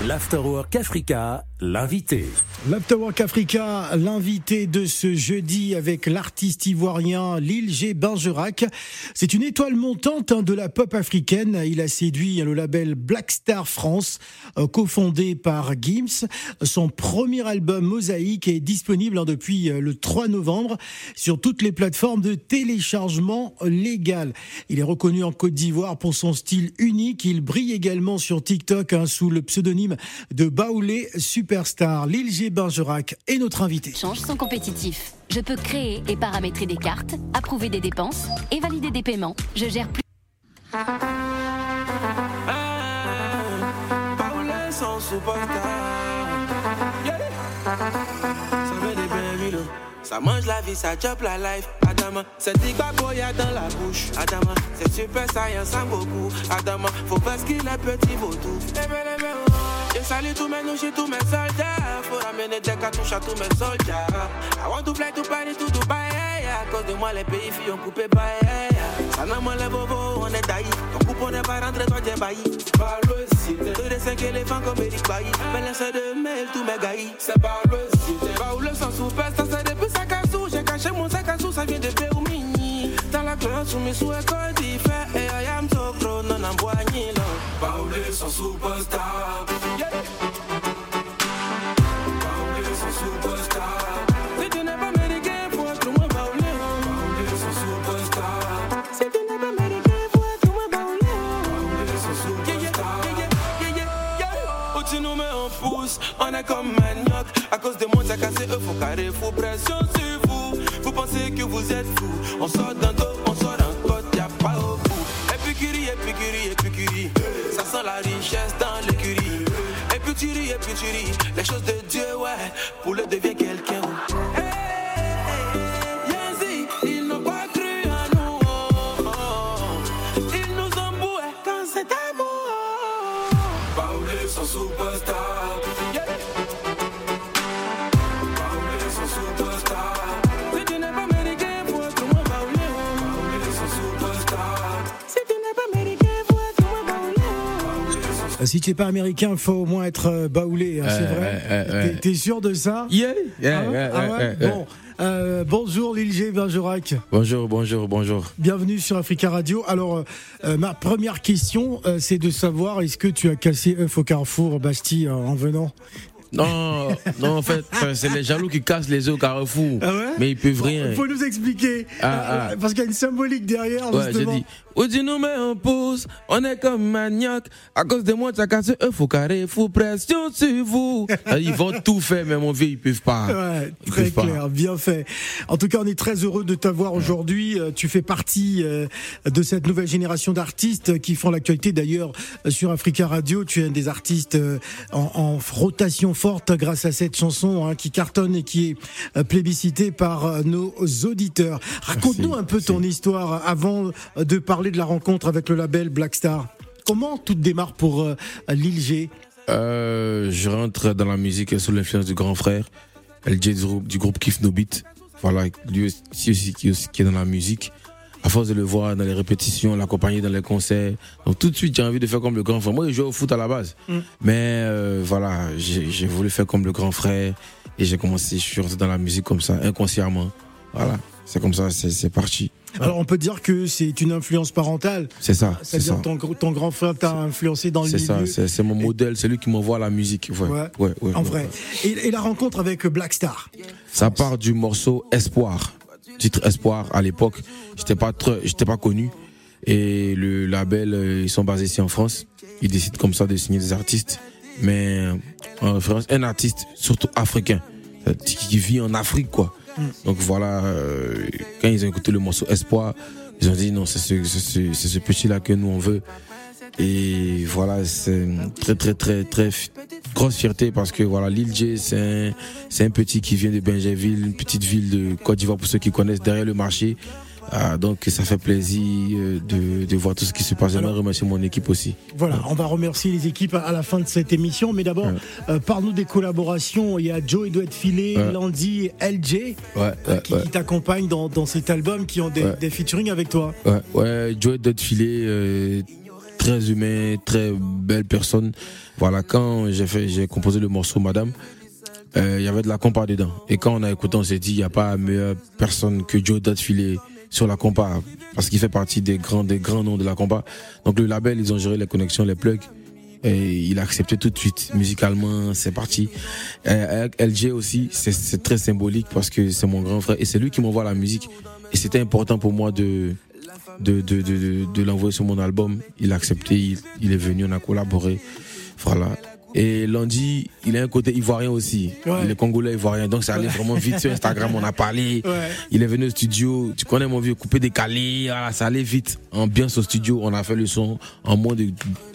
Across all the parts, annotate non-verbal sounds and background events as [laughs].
L'Afterwork Africa, l'invité. L'Afterwork Africa, l'invité de ce jeudi avec l'artiste ivoirien Lil G. Bergerac. C'est une étoile montante hein, de la pop africaine. Il a séduit le label Black Star France, euh, cofondé par Gims. Son premier album Mosaïque est disponible hein, depuis euh, le 3 novembre sur toutes les plateformes de téléchargement légal. Il est reconnu en Côte d'Ivoire pour son style unique. Il brille également sur TikTok hein, sous le pseudonyme de Baoulé Superstar. Lil G. Bergerac est notre invité. Change sont compétitifs. Je peux créer et paramétrer des cartes, approuver des dépenses et valider des paiements. Je gère plus. Ça mange la vie, ça chope la life. Adama, c'est boya dans la bouche. Adama, c'est super science en beaucoup. Adama, faut pas qu'il est petit vautour. Je salue tous mes nous, tous mes soldats. Faut ramener des cartouches à tous mes soldats. I want to fly to Paris, to Dubai. À cause de moi, les pays filles ont coupé bye. Ça n'a moi les bobos, on est taillé. Ton coupe, on n'est pas rentré, toi t'es bailli. Par le site. Tous les cinq éléphants comme Eric Bailly. Mais laisse de mail, tous mes gailles. C'est par le site. Va où le sang sous ça c'est depuis sa cassou. J'ai caché mon sac à sous, ça vient de Péoumini. Dans la classe, sous mes sous écoles d'Ifé. Là. Paulé, son superstar. on est comme manioc. À cause de moi, cassé, eux, faut carré, faut pression sur vous. Vous pensez que vous êtes fou. On sort d'un dos, la richesse dans l'écurie. Épicurie, épicurie. Les choses de Dieu, ouais. Pour le devient quelqu'un. Si tu n'es pas américain, il faut au moins être euh, baoulé, hein, c'est vrai. T'es sûr de ça? Yeah, yeah, ah ouais, Bon. Euh, bonjour Lil G. Bergerac. Bonjour, bonjour, bonjour. Bienvenue sur Africa Radio. Alors, euh, ma première question, c'est de savoir est-ce que tu as cassé œuf au carrefour Bastille en venant? Non, non, en fait, c'est les jaloux qui cassent les œufs au carrefour. Ah ouais? Mais ils peuvent rien. Il faut nous expliquer. Ah, ah. Parce qu'il y a une symbolique derrière. Ouais, j'ai dit. Ou nous met en pause, on est comme manioc. À cause de moi, tu as cassé œuf au carré, faut pression sur vous. [laughs] ils vont tout faire, mais mon vieux, ils peuvent pas. Ouais, très clair, bien fait. En tout cas, on est très heureux de t'avoir aujourd'hui. Euh, tu fais partie euh, de cette nouvelle génération d'artistes qui font l'actualité d'ailleurs sur Africa Radio. Tu es un des artistes euh, en, en rotation forte grâce à cette chanson hein, qui cartonne et qui est euh, plébiscitée par euh, nos auditeurs. Raconte-nous un peu ton histoire avant de parler de la rencontre avec le label Black Star. Comment tout démarre pour euh, Lil G? Je rentre dans la musique sous l'influence du grand frère, LJ du groupe, du groupe Kif No Beat. Voilà, lui aussi qui, qui est dans la musique à force de le voir dans les répétitions, l'accompagner dans les concerts. Donc tout de suite, j'ai envie de faire comme le grand frère. Moi, je joue au foot à la base. Mm. Mais euh, voilà, j'ai voulu faire comme le grand frère. Et j'ai commencé, je suis rentré dans la musique comme ça, inconsciemment. Voilà, c'est comme ça, c'est parti. Alors on peut dire que c'est une influence parentale. C'est ça. C'est-à-dire ton, ton grand frère t'a influencé dans le milieu. C'est ça, c'est mon modèle, c'est lui qui m'envoie la musique. Ouais, ouais, ouais, en vrai. Et, et, la rencontre avec Black Star? Ça part du morceau Espoir titre Espoir à l'époque. J'étais pas j'étais pas connu. Et le label, euh, ils sont basés ici en France. Ils décident comme ça de signer des artistes. Mais en référence, un artiste surtout africain, qui vit en Afrique, quoi. Mm. Donc voilà, euh, quand ils ont écouté le morceau Espoir, ils ont dit non, c'est ce, ce, ce petit-là que nous on veut. Et voilà, c'est très très très très grosse fierté parce que voilà, l'île J, c'est un, un petit qui vient de Benjerville, une petite ville de Côte d'Ivoire pour ceux qui connaissent derrière le marché. Ah, donc ça fait plaisir euh, de, de, voir tout ce qui se passe. J'aimerais remercier mon équipe aussi. Voilà, on va remercier les équipes à la fin de cette émission. Mais d'abord, euh, parle-nous des collaborations. Il y a Joe Doit Filet, Landy et LJ euh, qui, t'accompagnent dans, dans, cet album, qui ont des, des featuring avec toi. Ouais, ouais Joe Doit Filet très humain, très belle personne. Voilà, quand j'ai fait, j'ai composé le morceau Madame, euh, il y avait de la compa dedans. Et quand on a écouté, on s'est dit, il n'y a pas meilleure personne que Joe filer sur la compa, parce qu'il fait partie des grands, des grands noms de la compa. Donc le label, ils ont géré les connexions, les plugs. Et il a accepté tout de suite. Musicalement, c'est parti. Euh, LG aussi, c'est très symbolique parce que c'est mon grand frère et c'est lui qui m'envoie la musique. Et c'était important pour moi de, de, de, de, l'envoyer sur mon album. Il a accepté, il, il, est venu, on a collaboré. Voilà. Et Landy, il a un côté ivoirien aussi. Il est congolais ivoirien. Donc ça allait vraiment vite sur Instagram, on a parlé. Il est venu au studio. Tu connais mon vieux, coupé décalé. Voilà, ça allait vite. Ambiance au studio, on a fait le son en moins de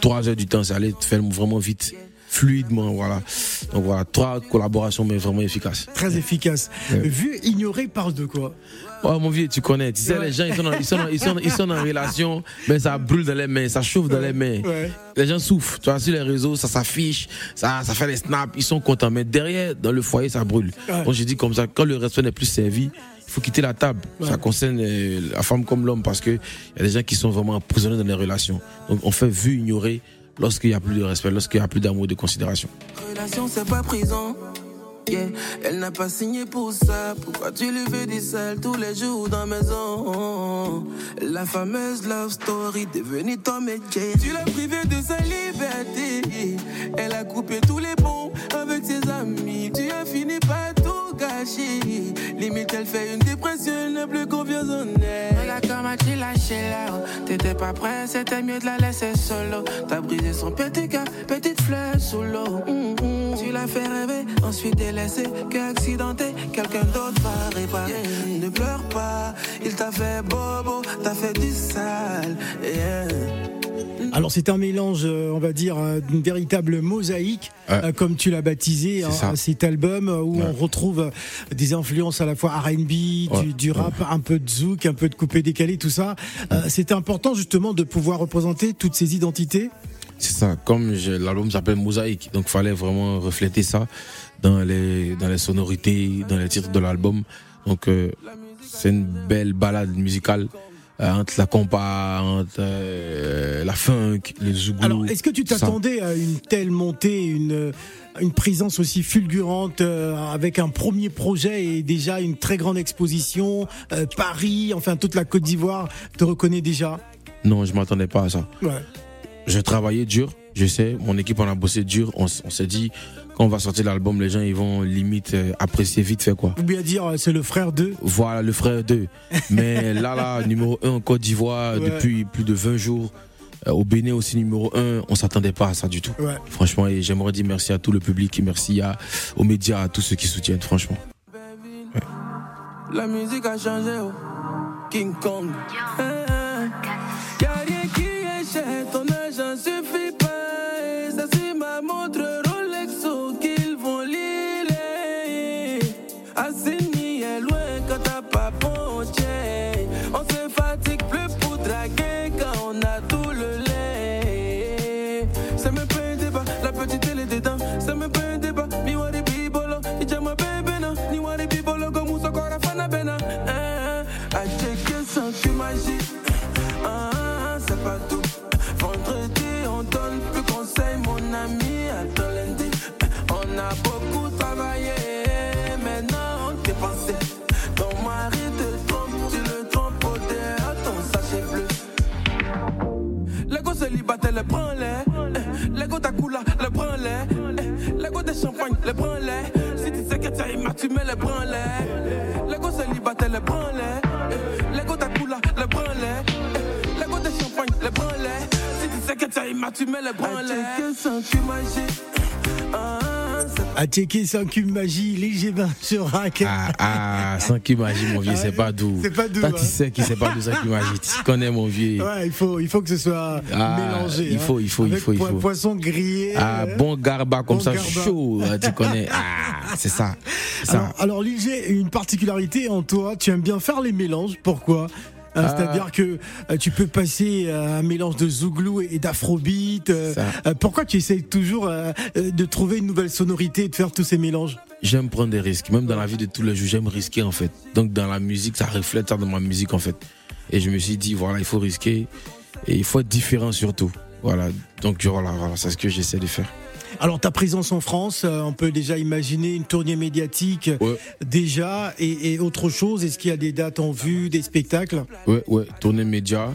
3 heures du temps. Ça allait faire vraiment vite fluidement, voilà. Donc voilà, trois collaborations mais vraiment efficaces. Très efficaces. Vu ignoré parle de quoi? Oh mon vieux, tu connais, tu sais, les gens ils sont, ils, sont, ils, sont, ils sont en relation, mais ça brûle dans les mains, ça chauffe dans les mains. Les gens souffrent, tu vois, sur les réseaux, ça s'affiche, ça, ça fait des snaps, ils sont contents, mais derrière, dans le foyer, ça brûle. Donc j'ai dit comme ça, quand le respect n'est plus servi, il faut quitter la table. Ça concerne euh, la femme comme l'homme parce que il y a des gens qui sont vraiment emprisonnés dans les relations. Donc on fait vu ignorer lorsqu'il n'y a plus de respect, lorsqu'il n'y a plus d'amour et de considération. Relation, c'est pas prison. Yeah. Elle n'a pas signé pour ça. Pourquoi tu lui fais des sales tous les jours dans la maison? La fameuse love story devenue ton métier. Tu l'as privé de sa liberté. Elle a coupé tous les ponts avec ses amis. Tu as fini par Limite, elle fait une dépression, elle n'a plus confiance en elle. Regarde comment tu lâché là. T'étais pas prêt, c'était mieux de la laisser solo. T'as brisé son petit cœur, petite fleur sous l'eau. Mm, mm. Tu l'as fait rêver, ensuite délaissé, que accidenté, quelqu'un d'autre va réparer. Ne pleure pas, il t'a fait bobo, t'as fait du sale. Alors c'est un mélange, euh, on va dire, euh, d'une véritable mosaïque, euh, comme tu l'as baptisé, hein, cet album où on retrouve des influences à la fois R&B, du, rap, un peu de zouk, un peu de coupé décalé, tout ça. c'est important justement de pouvoir représenter toutes ces identités. C'est ça, comme l'album s'appelle Mosaïque, donc il fallait vraiment refléter ça dans les, dans les sonorités, dans les titres de l'album. Donc c'est une belle balade musicale euh, entre la compa, entre euh, la funk, les zouglou. Alors, est-ce que tu t'attendais à une telle montée, une une présence aussi fulgurante euh, avec un premier projet et déjà une très grande exposition, Paris, enfin toute la Côte d'Ivoire te reconnaît déjà? Non, je m'attendais pas à ça. Ouais. J'ai travaillé dur, je sais, mon équipe en a bossé dur, on, on s'est dit quand on va sortir l'album, les gens ils vont limite euh, apprécier vite fait quoi. Ou bien dire euh, c'est le frère d'eux. Voilà, le frère d'eux. Mais [laughs] là là, numéro 1 en Côte d'Ivoire depuis plus de 20 jours. Euh, au Bénin aussi numéro 1, on s'attendait pas à ça du tout. Ouais. Franchement, et j'aimerais dire merci à tout le public et merci à, aux médias, à tous ceux qui soutiennent, franchement. La musique a changé, oh. King Kong. Prends-les. Les gouttes à coula, le prends-les. Les gouttes de champagne, le prends-les. Si tu sais que tu as tu mets le prends-les. Les gouttes célibataires, le prends-les. Les gouttes à coula, le prends-les. Les gouttes de champagne, le prends-les. Si tu sais que tu as tu mets le prends-les. que à checker sans cube magie, léger bain [laughs] sur rack. Ah, ah, sans cube magie, mon vieux, c'est pas doux. C'est pas doux. Toi, tu hein. sais qui c'est pas doux sans cube magie. Tu connais, mon vieux. Ouais, il faut, il faut que ce soit ah, mélangé. Il faut, il faut, il faut, il faut. Poisson grillé. Ah, bon garba comme ça, chaud. Tu connais. [laughs] Ah, c'est ça. ça. Alors, alors Léger, une particularité en toi, tu aimes bien faire les mélanges. Pourquoi? Ah. C'est-à-dire que euh, tu peux passer euh, un mélange de zouglou et d'afrobeat. pourquoi tu essayes toujours de trouver une nouvelle sonorité et de faire tous ces mélanges? J'aime prendre des risques. Même dans la vie de tous les jours, j'aime risquer en fait. Donc dans la musique, ça reflète ça dans ma musique en fait. Et je me suis dit, voilà, il faut risquer et il faut être différent surtout. Voilà, donc voilà, voilà c'est ce que j'essaie de faire. Alors ta présence en France, euh, on peut déjà imaginer une tournée médiatique Ouais. déjà et, et autre chose. Est-ce qu'il y a des dates en vue, des spectacles? Ouais, ouais, tournée média.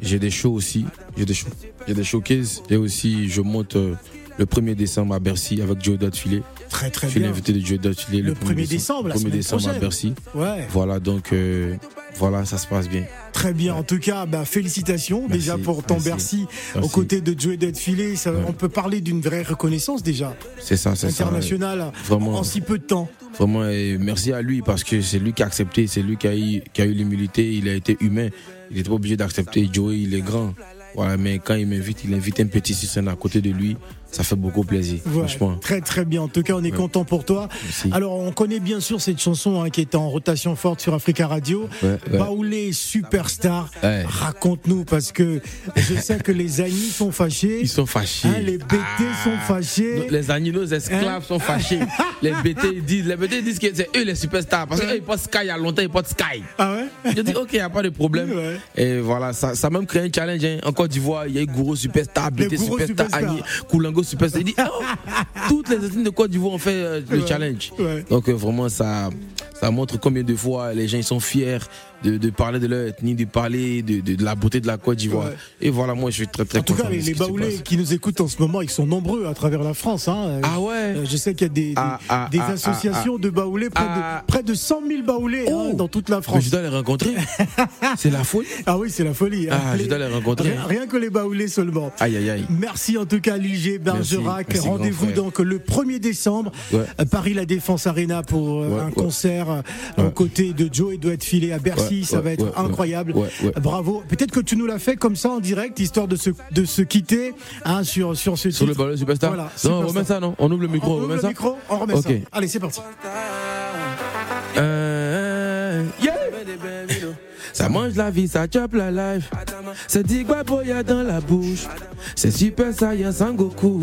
J'ai des shows aussi. J'ai des shows. J'ai des showcases. Et aussi, je monte euh, le 1er décembre à Bercy avec Joe Dotfilet. Très très Je suis bien. l'invité de Joe Dotfilet Le 1er décembre, la 1er semaine décembre à prochaine. Bercy. Ouais, Voilà, donc euh, voilà, ça se passe bien. très bien. En tout cas, bah, félicitations Merci, déjà pour ton merci, Bercy aux merci. côtés de Joey Filet. Ça, On peut parler d'une vraie reconnaissance déjà C'est ça, c'est ça. internationale Vraiment. en si peu de temps. Vraiment, et merci à lui parce que c'est lui qui a accepté, c'est lui qui a eu, qui a eu l'humilité, il a été humain. Il n'était pas obligé d'accepter. Joey, il est grand. Voilà, mais quand il m'invite, il invite un petit sur à côté de lui. Ça fait beaucoup plaisir, Ouais, franchement. Très très bien. En tout cas, on est content pour toi. Merci. Alors, on connaît bien sûr cette chanson hein, qui est en rotation forte sur Africa Radio. Ouais, ouais. Baoulé Superstar. Ouais. Raconte-nous parce que je sais que les amis sont fâchés. Ils sont fâchés. Hein, les BT sont fâchés. Nos- Les animaux esclaves sont fâchés. [laughs] les BT ils disent, les BT disent que c'est eux les superstars parce qu'eux ils portent Sky il y a longtemps, ils portent Sky. Ah ouais? Je dis ok, il n'y a pas de problème. Ouais. Et voilà, ça, ça a même créé un challenge. hein. En Côte d'Ivoire, il y a eu Gourou Superstar, BT Superstar, Superstar. Agni, Koulango Superstar. Il dit, oh, toutes les ethnies de Côte d'Ivoire ont fait euh, le challenge. Donc euh, vraiment, ça, ça montre combien de fois les gens ils sont fiers de, de parler de leur ethnie, de parler de, de, de la beauté de la Côte d'Ivoire. Ouais. Et voilà, moi je suis très très En tout cas, les, les baoulés qui nous écoutent en ce moment, ils sont nombreux à travers la France. hein. Ah ouais Euh, Je sais qu'il y a des, des, Ah, ah, des ah, associations de baoulés, près, de, près de 100 000 baoulés hein, Oh. dans toute la Mais France. je dois les rencontrer. [laughs] c'est la folie. Ah oui, c'est la folie. hein. Ah, je dois les rencontrer. Rien, rien que les baoulés seulement. Aïe aïe aïe. Merci en tout cas Ligé Bergerac. Rendez-vous donc le 1er décembre Ouais. à Paris La Défense Arena pour euh, Ouais, un ouais. concert euh, aux côtés de Joe et doit être filé à Bercy. Ouais, Ça ouais, va être ouais, incroyable. ouais, ouais. Bravo. Peut-être que tu nous l'as fait comme ça en direct, histoire de se, de se quitter hein, sur, sur ce Sur le ballon superstar Voilà, Non, Superstar. on remet ça, non On ouvre le micro, On on, ouvre remet le ça micro, on remet ça. Allez, c'est parti. Euh, yeah. Ça mange la vie, ça chope la life. C'est Digba Boya dans la bouche. C'est super saiyan sans Goku.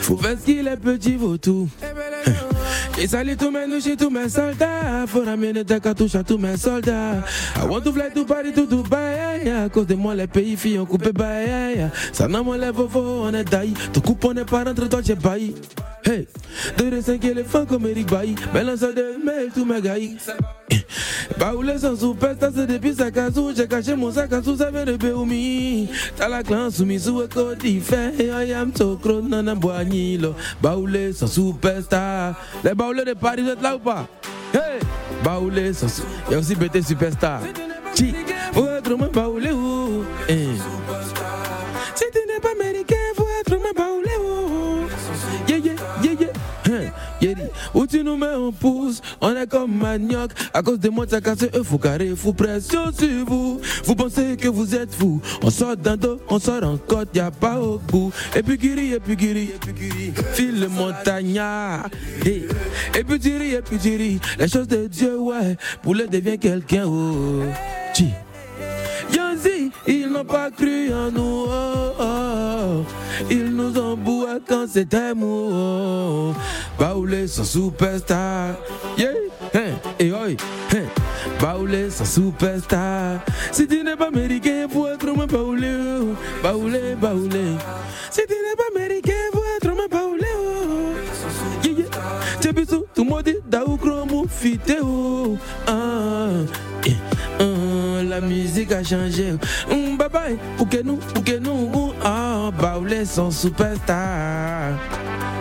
Faut faire ce qu'il est petit, vaut tout. Et salut tous mes nouches tous mes soldats. Faut ramener des cartouches à tous mes soldats. I want to fly to Paris, to Dubaï. À cause de moi, les pays filles ont coupé bail. Ça n'a les vovos, on est daï. Te coupe, on n'est pas rentré, toi, j'ai bailli. Hey, deux de cinq éléphants comme Eric Bailly. Balance de mail, tous mes gars. Baoulé sans superstar, c'est depuis sa casou. J'ai caché mon sac à sous, ça vient de Béoumi. T'as la clan soumis sous écho d'Ifé. I am so crown, nana boignilo. Baoulé sans superstar. Les baoulés de Paris, vous êtes là ou pas? Hey! Baoulé sans sou- Il y a aussi BT superstar. Chi, faut être moins ou? Eh. Où tu nous mets en pouce, on est comme manioc. À cause de moi, t'as cassé, eux, faut carré, faut pression sur vous. Vous pensez que vous êtes fou. On sort d'un dos, on sort en côte, y a pas au bout. Et puis guéri, et puis guéri, file le montagnard. Hey. Et puis ris, et puis tu ris. Les choses de Dieu, ouais. Poulet devient quelqu'un, oh. Chi. Yanzi, ils n'ont pas cru en nous. oh, oh. Ils nous ont quand c'était mou. Baoulé sans superstar. Yeah, hein, et oi, hein. Baoulé sans superstar. Si tu n'es pas américain, faut être moins baoulé. Baoulé, baoulé. Si tu n'es pas américain, faut être moins baoulé. Yeah, yeah. Tout le monde dit Daou Kromo Fitéo. Ah, ah, la musique a changé. Mm, bye bye, pour que nous, pour que nous, ah, Baoulé son superstar.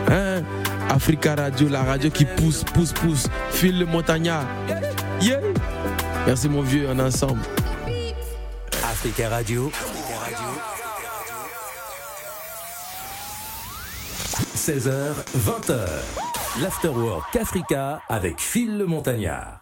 Hein? Africa Radio, la radio qui pousse, pousse, pousse. File le montagnard. Yeah. Merci mon vieux, on est ensemble. Africa Radio. 16h, 20h. L'Afterwork Africa avec Phil le Montagnard.